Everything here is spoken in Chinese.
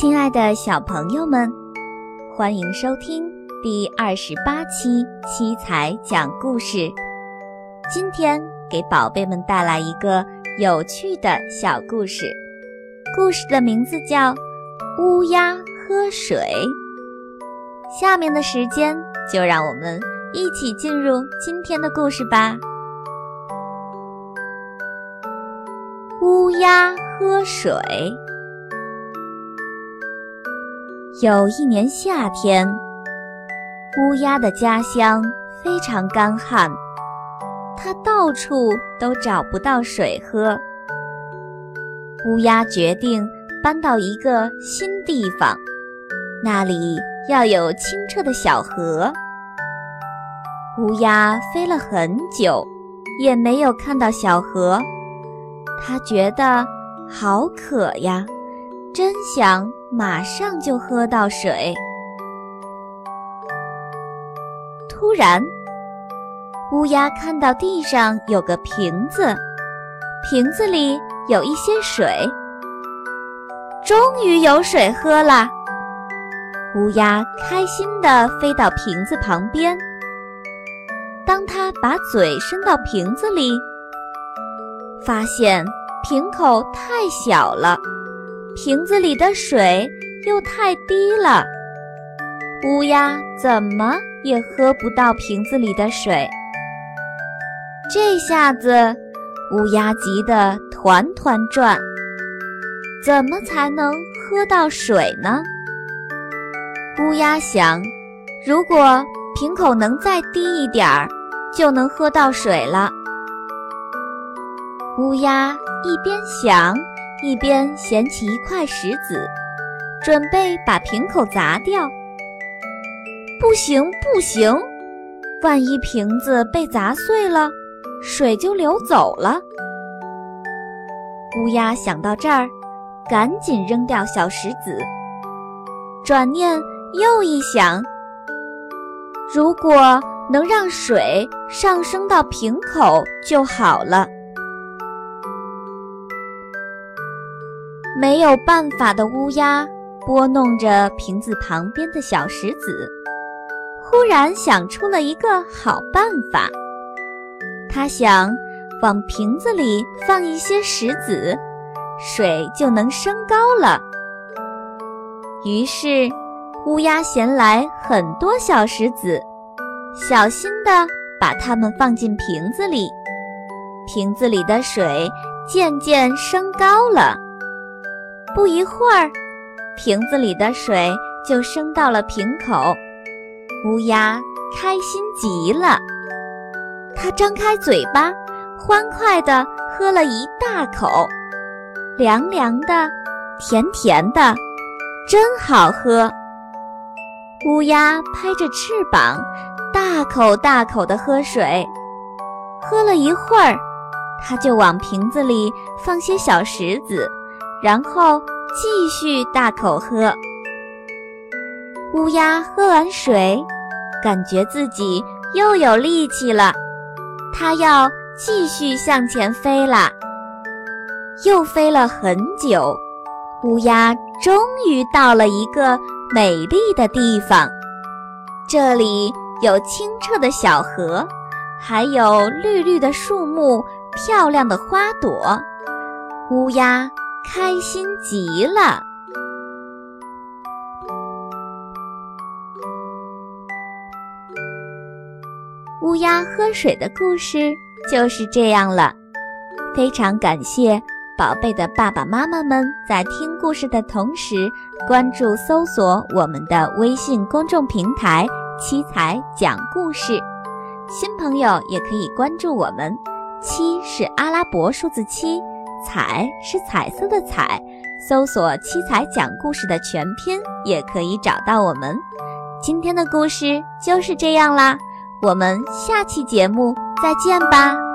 亲爱的小朋友们，欢迎收听第二十八期七彩讲故事。今天给宝贝们带来一个有趣的小故事，故事的名字叫《乌鸦喝水》。下面的时间就让我们一起进入今天的故事吧。乌鸦喝水。有一年夏天，乌鸦的家乡非常干旱，它到处都找不到水喝。乌鸦决定搬到一个新地方，那里要有清澈的小河。乌鸦飞了很久，也没有看到小河，它觉得好渴呀，真想。马上就喝到水。突然，乌鸦看到地上有个瓶子，瓶子里有一些水。终于有水喝了，乌鸦开心地飞到瓶子旁边。当它把嘴伸到瓶子里，发现瓶口太小了。瓶子里的水又太低了，乌鸦怎么也喝不到瓶子里的水。这下子，乌鸦急得团团转。怎么才能喝到水呢？乌鸦想，如果瓶口能再低一点儿，就能喝到水了。乌鸦一边想。一边捡起一块石子，准备把瓶口砸掉。不行，不行！万一瓶子被砸碎了，水就流走了。乌鸦想到这儿，赶紧扔掉小石子。转念又一想，如果能让水上升到瓶口就好了。没有办法的乌鸦拨弄着瓶子旁边的小石子，忽然想出了一个好办法。他想往瓶子里放一些石子，水就能升高了。于是，乌鸦衔来很多小石子，小心地把它们放进瓶子里。瓶子里的水渐渐升高了。不一会儿，瓶子里的水就升到了瓶口，乌鸦开心极了。它张开嘴巴，欢快地喝了一大口，凉凉的，甜甜的，真好喝。乌鸦拍着翅膀，大口大口地喝水。喝了一会儿，它就往瓶子里放些小石子。然后继续大口喝。乌鸦喝完水，感觉自己又有力气了，它要继续向前飞了。又飞了很久，乌鸦终于到了一个美丽的地方。这里有清澈的小河，还有绿绿的树木、漂亮的花朵。乌鸦。开心极了。乌鸦喝水的故事就是这样了。非常感谢宝贝的爸爸妈妈们在听故事的同时关注、搜索我们的微信公众平台“七彩讲故事”。新朋友也可以关注我们，七是阿拉伯数字七。彩是彩色的彩，搜索“七彩讲故事”的全拼也可以找到我们。今天的故事就是这样啦，我们下期节目再见吧。